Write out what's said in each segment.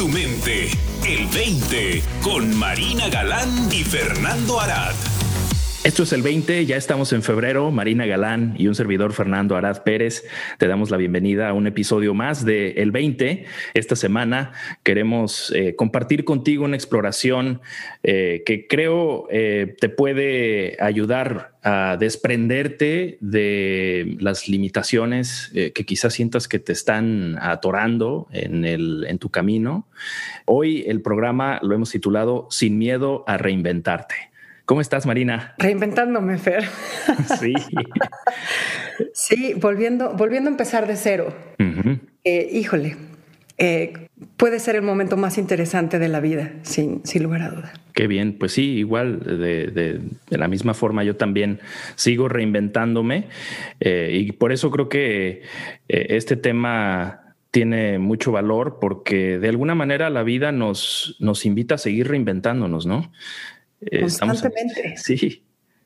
tu mente. El 20 con Marina Galán y Fernando Arad. Esto es el 20, ya estamos en febrero. Marina Galán y un servidor Fernando Arad Pérez te damos la bienvenida a un episodio más de El 20. Esta semana queremos eh, compartir contigo una exploración eh, que creo eh, te puede ayudar a desprenderte de las limitaciones que quizás sientas que te están atorando en, el, en tu camino. Hoy el programa lo hemos titulado Sin miedo a reinventarte. ¿Cómo estás, Marina? Reinventándome, Fer. Sí. sí, volviendo, volviendo a empezar de cero. Eh, híjole, eh, puede ser el momento más interesante de la vida, sin, sin lugar a duda. Qué bien, pues sí, igual de, la misma forma yo también sigo reinventándome eh, y por eso creo que este tema tiene mucho valor porque de alguna manera la vida nos, nos invita a seguir reinventándonos, ¿no? Constantemente. sí,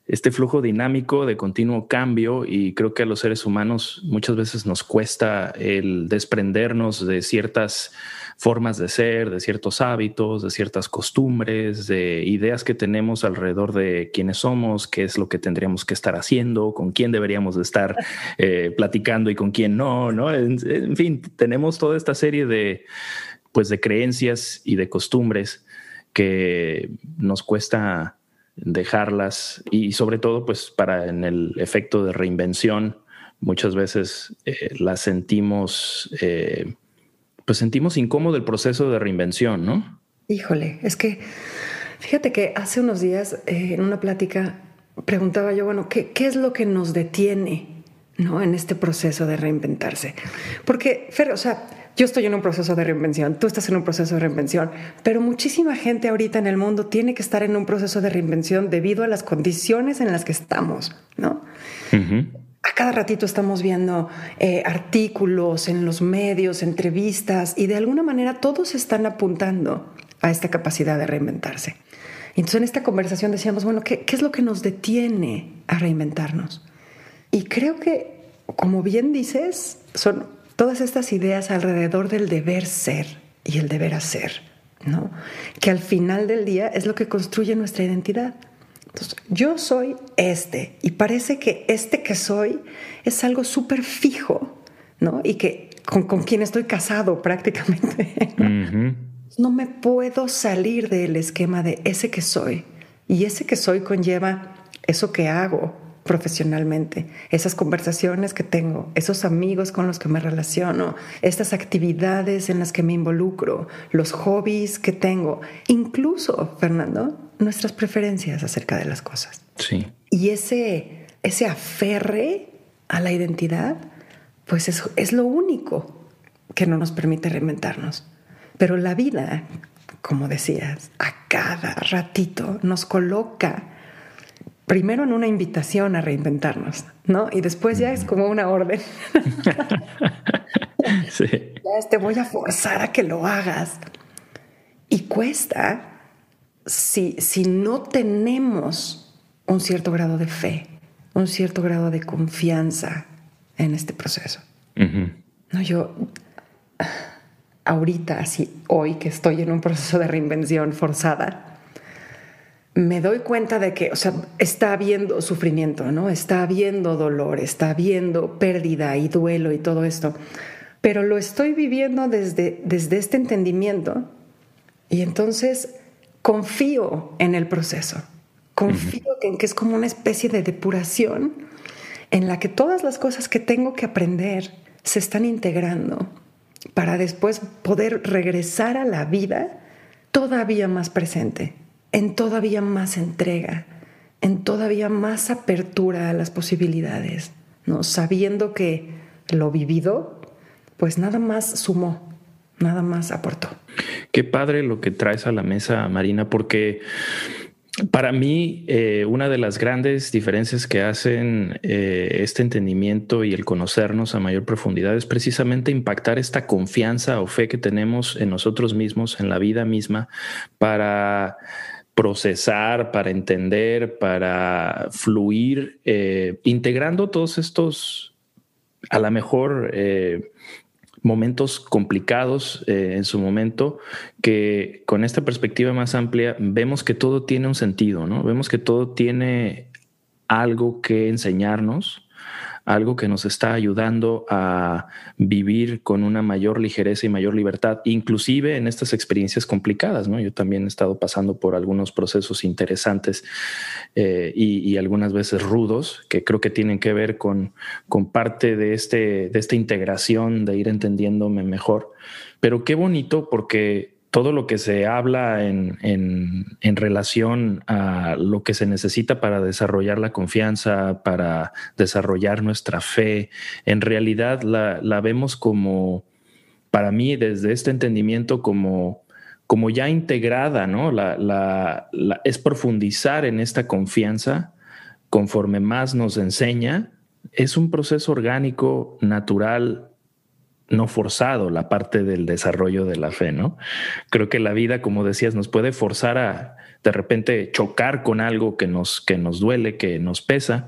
este flujo dinámico de continuo cambio y creo que a los seres humanos muchas veces nos cuesta el desprendernos de ciertas formas de ser, de ciertos hábitos, de ciertas costumbres, de ideas que tenemos alrededor de quiénes somos, qué es lo que tendríamos que estar haciendo, con quién deberíamos de estar eh, platicando y con quién no, ¿no? En, fin, tenemos toda esta serie de, pues, de creencias y de costumbres que nos cuesta dejarlas y sobre todo pues para en el efecto de reinvención muchas veces eh, las sentimos eh, pues sentimos incómodo el proceso de reinvención, ¿no? Híjole, es que fíjate que hace unos días eh, en una plática preguntaba yo, bueno, ¿qué, ¿qué es lo que nos detiene ¿no? en este proceso de reinventarse? Porque, Fer, o sea, yo estoy en un proceso de reinvención, tú estás en un proceso de reinvención, pero muchísima gente ahorita en el mundo tiene que estar en un proceso de reinvención debido a las condiciones en las que estamos, ¿no? A cada ratito estamos viendo eh, artículos en los medios, entrevistas, y de alguna manera todos están apuntando a esta capacidad de reinventarse. Entonces en esta conversación decíamos, bueno, ¿qué, qué es lo que nos detiene a reinventarnos? Y creo que, como bien dices, son todas estas ideas alrededor del deber ser y el deber hacer, ¿no? Que al final del día es lo que construye nuestra identidad. Entonces, yo soy este y parece que este que soy es algo súper fijo, ¿no? Y que con, quien estoy casado prácticamente. No me puedo salir del esquema de ese que soy. Y ese que soy conlleva eso que hago, profesionalmente, esas conversaciones que tengo, esos amigos con los que me relaciono, estas actividades en las que me involucro, los hobbies que tengo, incluso, Fernando, nuestras preferencias acerca de las cosas. Sí. Y ese, ese aferre a la identidad, pues es, es lo único que no nos permite reinventarnos. Pero la vida, como decías, a cada ratito nos coloca primero en una invitación a reinventarnos, ¿no? Y después ya es como una orden. sí. Ya te voy a forzar a que lo hagas. Y cuesta si, si no tenemos un cierto grado de fe, un cierto grado de confianza en este proceso. No, yo ahorita, así, hoy que estoy en un proceso de reinvención forzada, me doy cuenta de que, o sea, está habiendo sufrimiento, ¿no? Está habiendo dolor, está habiendo pérdida y duelo y todo esto. Pero lo estoy viviendo desde, desde este entendimiento y entonces confío en el proceso. Confío en que es como una especie de depuración en la que todas las cosas que tengo que aprender se están integrando para después poder regresar a la vida todavía más presente en todavía más entrega, en todavía más apertura a las posibilidades, ¿no? sabiendo que lo vivido, pues nada más sumó, nada más aportó. Qué padre lo que traes a la mesa, Marina, porque para mí, eh, una de las grandes diferencias que hacen eh, este entendimiento y el conocernos a mayor profundidad es precisamente impactar esta confianza o fe que tenemos en nosotros mismos, en la vida misma, para procesar, para entender, para fluir, eh, integrando todos estos, a lo mejor, eh, momentos complicados eh, en su momento, que con esta perspectiva más amplia vemos que todo tiene un sentido, ¿no? Vemos que todo tiene algo que enseñarnos algo que nos está ayudando a vivir con una mayor ligereza y mayor libertad, inclusive en estas experiencias complicadas. ¿no? Yo también he estado pasando por algunos procesos interesantes eh, y, algunas veces rudos, que creo que tienen que ver con, con parte de, este, de esta integración, de ir entendiéndome mejor. Pero qué bonito porque todo lo que se habla en, relación a lo que se necesita para desarrollar la confianza, para desarrollar nuestra fe, en realidad la, vemos como, para mí, desde este entendimiento, como, como ya integrada, ¿no? La, es profundizar en esta confianza conforme más nos enseña. Es un proceso orgánico, natural, no forzado la parte del desarrollo de la fe, ¿no? Creo que la vida, como decías, nos puede forzar a de repente chocar con algo que nos, que nos duele, que nos pesa,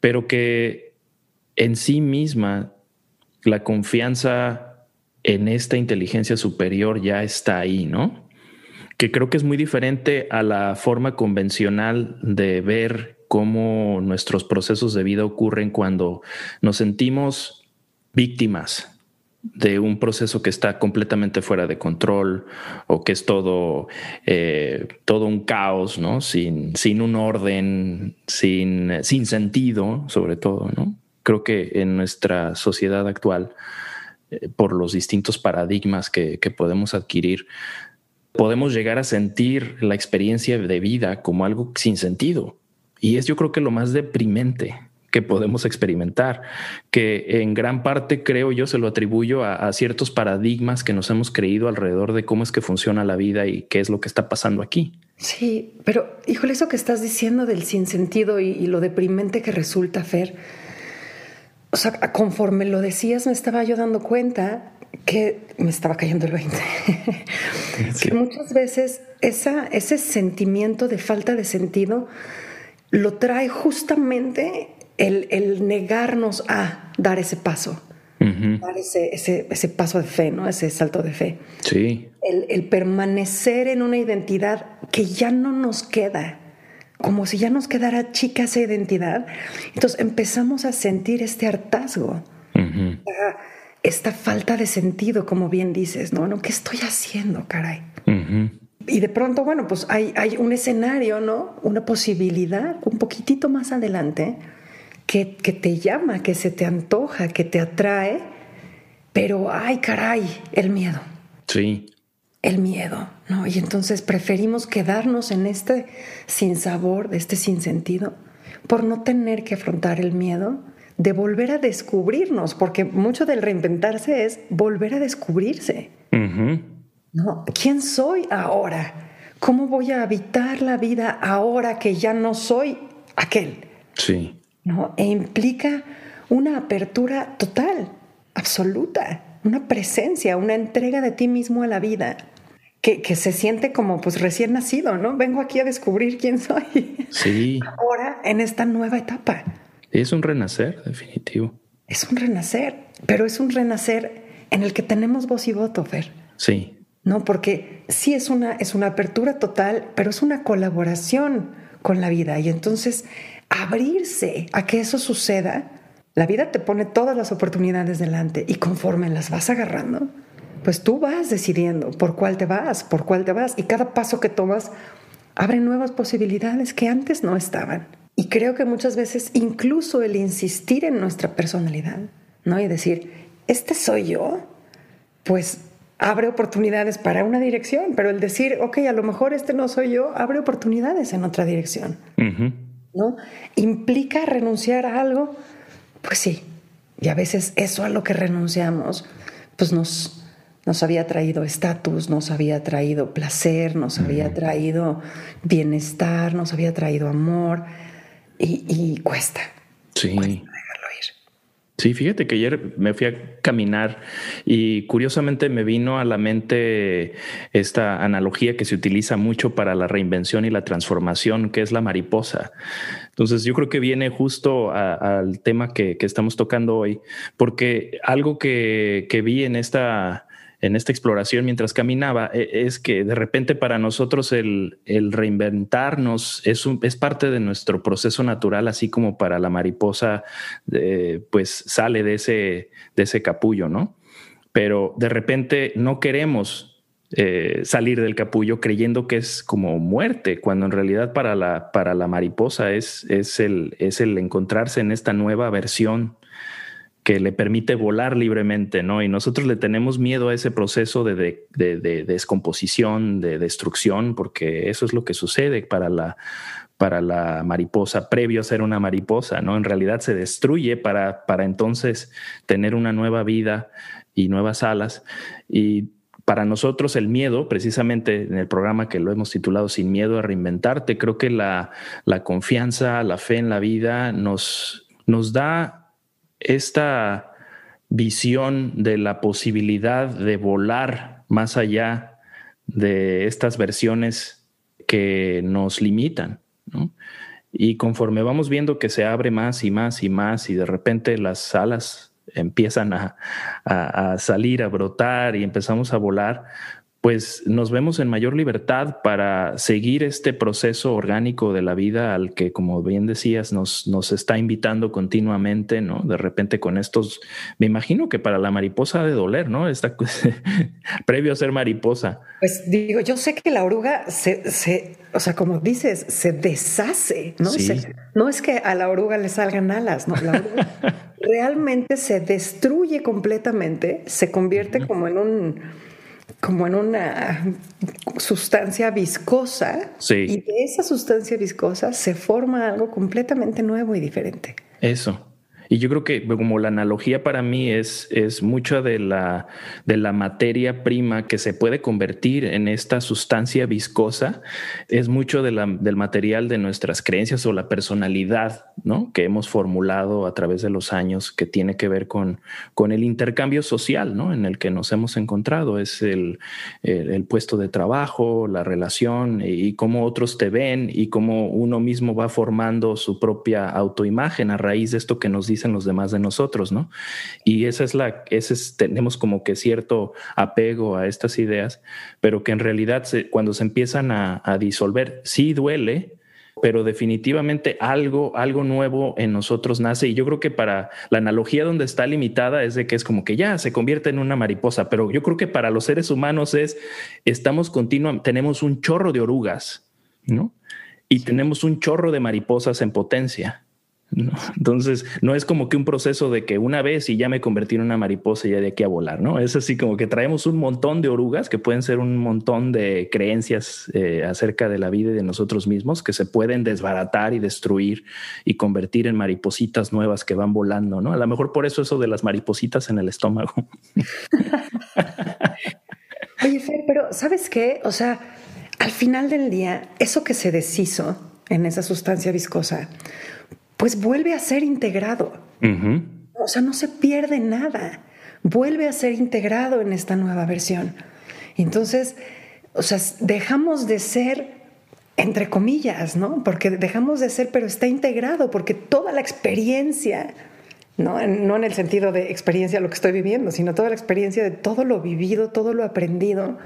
pero que en sí misma la confianza en esta inteligencia superior ya está ahí, ¿no? Que creo que es muy diferente a la forma convencional de ver cómo nuestros procesos de vida ocurren cuando nos sentimos víctimas de un proceso que está completamente fuera de control o que es todo, eh, todo un caos, ¿no? Sin, sin un orden, sin, sin sentido, sobre todo, ¿no? Creo que en nuestra sociedad actual, eh, por los distintos paradigmas que, que podemos adquirir, podemos llegar a sentir la experiencia de vida como algo sin sentido. Y es yo creo que lo más deprimente que podemos experimentar, que en gran parte creo yo se lo atribuyo a, ciertos paradigmas que nos hemos creído alrededor de cómo es que funciona la vida y qué es lo que está pasando aquí. Sí, pero híjole, eso que estás diciendo del sinsentido y, y lo deprimente que resulta, Fer, o sea, conforme lo decías me estaba yo dando cuenta que me estaba cayendo el 20. que muchas veces esa, ese sentimiento de falta de sentido lo trae justamente el, negarnos a dar ese paso, dar ese, ese, paso de fe, ¿no? Ese salto de fe. Sí. El, permanecer en una identidad que ya no nos queda, como si ya nos quedara chica esa identidad. Entonces empezamos a sentir este hartazgo, esta falta de sentido, como bien dices, ¿no? ¿No? ¿Qué estoy haciendo, caray? Y de pronto, bueno, pues hay, hay un escenario, ¿no? Una posibilidad un poquitito más adelante que, te llama, que se te antoja, que te atrae, pero ay caray, el miedo. Sí. El miedo, ¿no? Y entonces preferimos quedarnos en este sin sabor, este sin sentido, por no tener que afrontar el miedo de volver a descubrirnos, porque mucho del reinventarse es volver a descubrirse. ¿No? ¿Quién soy ahora? ¿Cómo voy a habitar la vida ahora que ya no soy aquel? Sí. ¿No? E implica una apertura total, absoluta, una presencia, una entrega de ti mismo a la vida. Que, que, se siente como pues recién nacido, ¿no? Vengo aquí a descubrir quién soy. Sí. Ahora en esta nueva etapa. Es un renacer, definitivo. Es un renacer, pero es un renacer en el que tenemos voz y voto, Fer. Sí. No, porque sí es una, es una apertura total, pero es una colaboración con la vida. Y entonces abrirse a que eso suceda, la vida te pone todas las oportunidades delante y conforme las vas agarrando, pues tú vas decidiendo por cuál te vas, por cuál te vas y cada paso que tomas abre nuevas posibilidades que antes no estaban. Y creo que muchas veces incluso el insistir en nuestra personalidad, ¿no? Y decir, este soy yo, pues abre oportunidades para una dirección, pero el decir, ok, a lo mejor este no soy yo, abre oportunidades en otra dirección. ¿No? ¿Implica renunciar a algo? Pues sí. Y a veces eso a lo que renunciamos, pues nos, nos había traído estatus, nos había traído placer, nos había traído bienestar, nos había traído amor y, cuesta. Sí. Cuesta. Sí, fíjate que ayer me fui a caminar y curiosamente me vino a la mente esta analogía que se utiliza mucho para la reinvención y la transformación, que es la mariposa. Entonces yo creo que viene justo al tema que, estamos tocando hoy, porque algo que, que vi en esta en esta exploración mientras caminaba e, es que de repente para nosotros el, reinventarnos es, parte de nuestro proceso natural, así como para la mariposa, pues sale de ese, de ese capullo, ¿no? Pero de repente no queremos eh, salir del capullo creyendo que es como muerte, cuando en realidad para la, para la mariposa es, es, el, es el encontrarse en esta nueva versión que le permite volar libremente, ¿no? Y nosotros le tenemos miedo a ese proceso de, descomposición, de destrucción, porque eso es lo que sucede para la, para la mariposa previo a ser una mariposa, ¿no? En realidad se destruye para, para entonces tener una nueva vida y nuevas alas. Y para nosotros el miedo, precisamente en el programa que lo hemos titulado Sin miedo a reinventarte, creo que la, la confianza, la fe en la vida nos, nos da esta visión de la posibilidad de volar más allá de estas versiones que nos limitan. Y conforme vamos viendo que se abre más y más y más y de repente las alas empiezan a, a salir, a brotar y empezamos a volar, pues nos vemos en mayor libertad para seguir este proceso orgánico de la vida al que, como bien decías, nos, nos está invitando continuamente, ¿no? De repente con estos, me imagino que para la mariposa de doler, ¿no? Esta, previo a ser mariposa. Pues digo, yo sé que la oruga se, se o sea, como dices, se deshace, ¿no? no es que a la oruga le salgan alas, ¿no? La oruga realmente se destruye completamente, se convierte como en un como en una sustancia viscosa y de esa sustancia viscosa se forma algo completamente nuevo y diferente. Eso. Y yo creo que como la analogía para mí es, es mucha de la, de la materia prima que se puede convertir en esta sustancia viscosa, es mucho del material de nuestras creencias o la personalidad ¿no? que hemos formulado a través de los años que tiene que ver con, con el intercambio social ¿no? en el que nos hemos encontrado. Es el, el, puesto de trabajo, la relación y, cómo otros te ven y cómo uno mismo va formando su propia autoimagen a raíz de esto que nos dice dicen los demás de nosotros, ¿no? Y esa es la, ese es, tenemos como que cierto apego a estas ideas, pero que en realidad cuando se empiezan a, disolver, sí duele, pero definitivamente algo, algo nuevo en nosotros nace. Y yo creo que para la analogía donde está limitada es de que es como que ya se convierte en una mariposa, pero yo creo que para los seres humanos es, estamos continuamente, tenemos un chorro de orugas, ¿no? Y tenemos un chorro de mariposas en potencia. Entonces, no es como que un proceso de que una vez y ya me convertí en una mariposa y ya de aquí a volar, ¿no? Es así como que traemos un montón de orugas que pueden ser un montón de creencias eh, acerca de la vida y de nosotros mismos que se pueden desbaratar y destruir y convertir en maripositas nuevas que van volando, ¿no? A lo mejor por eso eso de las maripositas en el estómago. Oye, Fer, pero ¿sabes qué? O sea, al final del día, eso que se deshizo en esa sustancia viscosa, pues vuelve a ser integrado. O sea, no se pierde nada. Vuelve a ser integrado en esta nueva versión. Entonces, o sea, dejamos de ser, entre comillas, ¿no? Porque dejamos de ser, pero está integrado, porque toda la experiencia, ¿no? no en el sentido de experiencia lo que estoy viviendo, sino toda la experiencia de todo lo vivido, todo lo aprendido,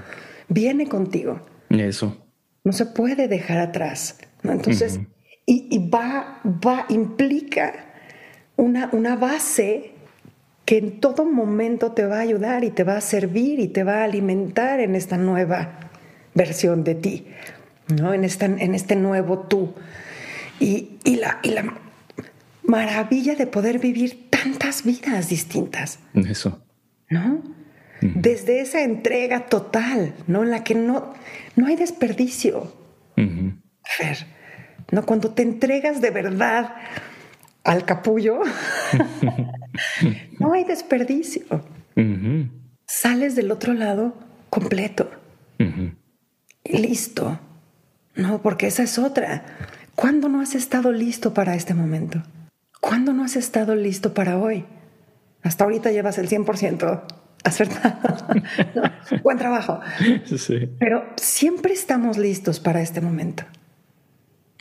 viene contigo. Eso. No se puede dejar atrás. ¿no? Entonces, y, va, va, implica una, una base que en todo momento te va a ayudar y te va a servir y te va a alimentar en esta nueva versión de ti, ¿no? en, esta, en este nuevo tú. Y, y, la, y la maravilla de poder vivir tantas vidas distintas. Eso. ¿No? Desde esa entrega total, ¿no? En la que no, no hay desperdicio. Fer, ¿no? Cuando te entregas de verdad al capullo, no hay desperdicio. Sales del otro lado completo. Y listo. No, porque esa es otra. ¿Cuándo no has estado listo para este momento? ¿Cuándo no has estado listo para hoy? Hasta ahorita llevas el 100% acertado. buen trabajo. Pero siempre estamos listos para este momento.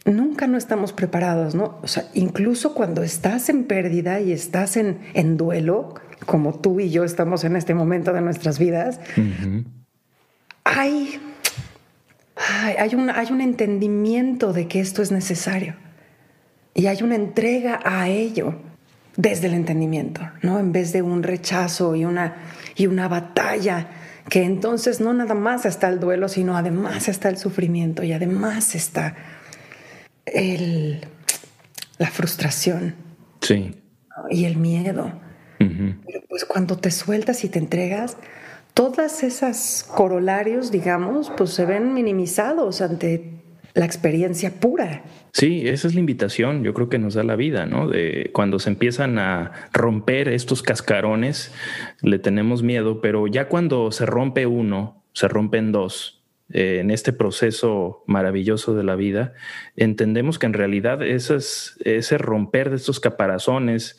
Nunca no estamos preparados, ¿no? O sea, incluso cuando estás en pérdida y estás en, en duelo, como tú y yo estamos en este momento de nuestras vidas, hay, hay, un, hay un entendimiento de que esto es necesario y hay una entrega a ello desde el entendimiento, ¿no? En vez de un rechazo y una, y una batalla, que entonces no nada más está el duelo, sino además está el sufrimiento y además está el, la frustración. Sí. Y el miedo. Pero pues cuando te sueltas y te entregas, todas esas corolarios, digamos, pues se ven minimizados ante la experiencia pura. Sí, esa es la invitación, yo creo que nos da la vida, ¿no? De cuando se empiezan a romper estos cascarones, le tenemos miedo, pero ya cuando se rompe uno, se rompen dos, eh, en este proceso maravilloso de la vida, entendemos que en realidad ese romper de estos caparazones,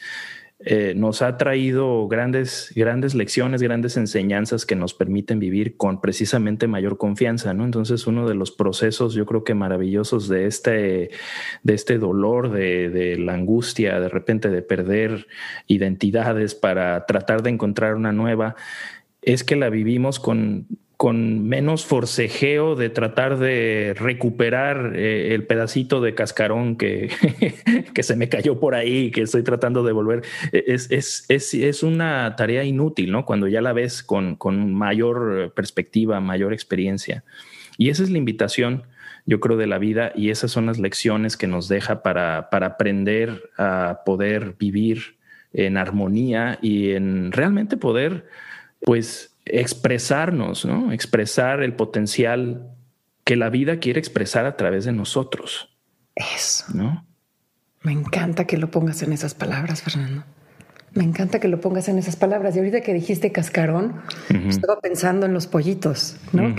eh, nos ha traído grandes, grandes lecciones, grandes enseñanzas que nos permiten vivir con precisamente mayor confianza, ¿no? Entonces, uno de los procesos, yo creo que maravillosos de este, de este dolor, de, de la angustia, de repente de perder identidades para tratar de encontrar una nueva, es que la vivimos con con menos forcejeo de tratar de recuperar eh, el pedacito de cascarón que, que se me cayó por ahí, que estoy tratando de volver. Es, es, es, es una tarea inútil, ¿no? Cuando ya la ves con, con, mayor perspectiva, mayor experiencia. Y esa es la invitación, yo creo, de la vida y esas son las lecciones que nos deja para, para aprender a poder vivir en armonía y en realmente poder, pues, expresarnos, ¿no? Expresar el potencial que la vida quiere expresar a través de nosotros. Eso. ¿No? Me encanta que lo pongas en esas palabras, Fernando. Me encanta que lo pongas en esas palabras. Y ahorita que dijiste cascarón, estaba pensando en los pollitos, ¿no?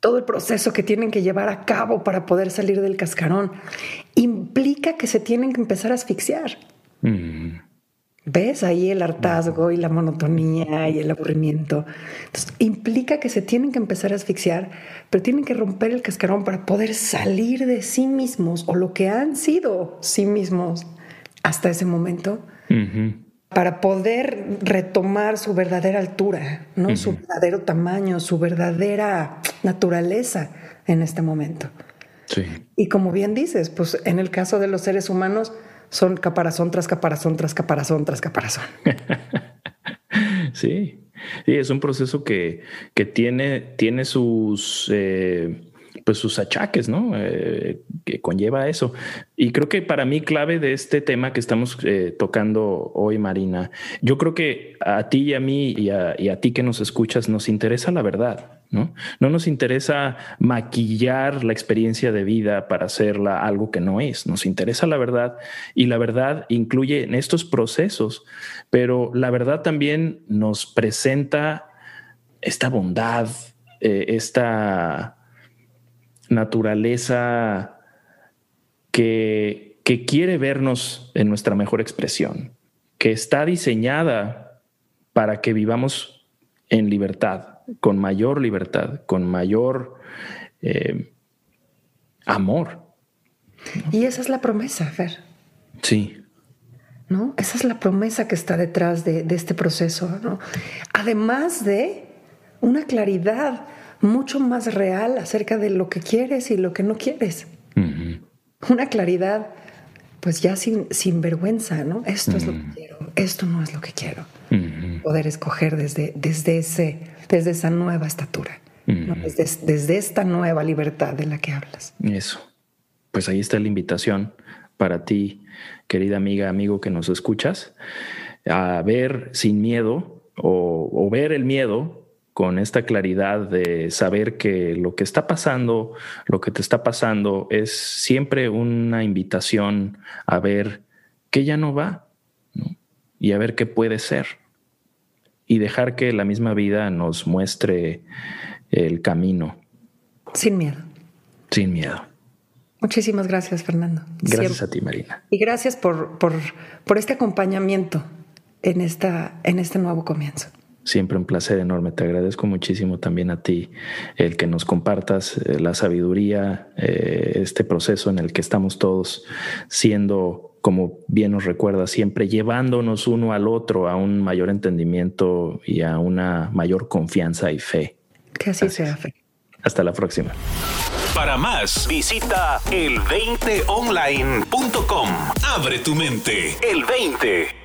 todo el proceso que tienen que llevar a cabo para poder salir del cascarón implica que se tienen que empezar a asfixiar. ¿Ves ahí el hartazgo y la monotonía y el aburrimiento? Entonces, implica que se tienen que empezar a asfixiar, pero tienen que romper el cascarón para poder salir de sí mismos o lo que han sido sí mismos hasta ese momento, para poder retomar su verdadera altura, ¿no? su verdadero tamaño, su verdadera naturaleza en este momento. Sí. Y como bien dices, pues en el caso de los seres humanos, son caparazón tras caparazón tras caparazón tras caparazón. sí. Sí, es un proceso que, que tiene, tiene sus, eh, pues sus achaques, ¿no? Eh, que conlleva eso. Y creo que para mí clave de este tema que estamos eh, tocando hoy, Marina, yo creo que a ti y a mí y a, ti que nos escuchas nos interesa la verdad. ¿no? No nos interesa maquillar la experiencia de vida para hacerla algo que no es. Nos interesa la verdad y la verdad incluye en estos procesos, pero la verdad también nos presenta esta bondad, eh, esta naturaleza que, que quiere vernos en nuestra mejor expresión, que está diseñada para que vivamos en libertad con mayor libertad, con mayor eh, amor. Y esa es la promesa, Fer. Sí. ¿No? Esa es la promesa que está detrás de, este proceso, ¿no? Además de una claridad mucho más real acerca de lo que quieres y lo que no quieres. Una claridad, pues ya sin, sin vergüenza, ¿no? Esto es lo que quiero, esto no es lo que quiero. Poder escoger desde, desde ese desde esa nueva estatura, desde, esta nueva libertad de la que hablas. Eso. Pues ahí está la invitación para ti, querida amiga, amigo que nos escuchas, a ver sin miedo o, ver el miedo con esta claridad de saber que lo que está pasando, lo que te está pasando es siempre una invitación a ver qué ya no va y a ver qué puede ser y dejar que la misma vida nos muestre el camino. Sin miedo. Sin miedo. Muchísimas gracias, Fernando. Gracias a ti, Marina. Y gracias por, por, por este acompañamiento en, esta, en este nuevo comienzo. Siempre un placer enorme. Te agradezco muchísimo también a ti el que nos compartas eh, la sabiduría, eh, este proceso en el que estamos todos siendo, como bien nos recuerda, siempre llevándonos uno al otro a un mayor entendimiento y a una mayor confianza y fe. Que así sea, fe. Hasta la próxima. Para más, visita el20online.com. Abre tu mente. El 20.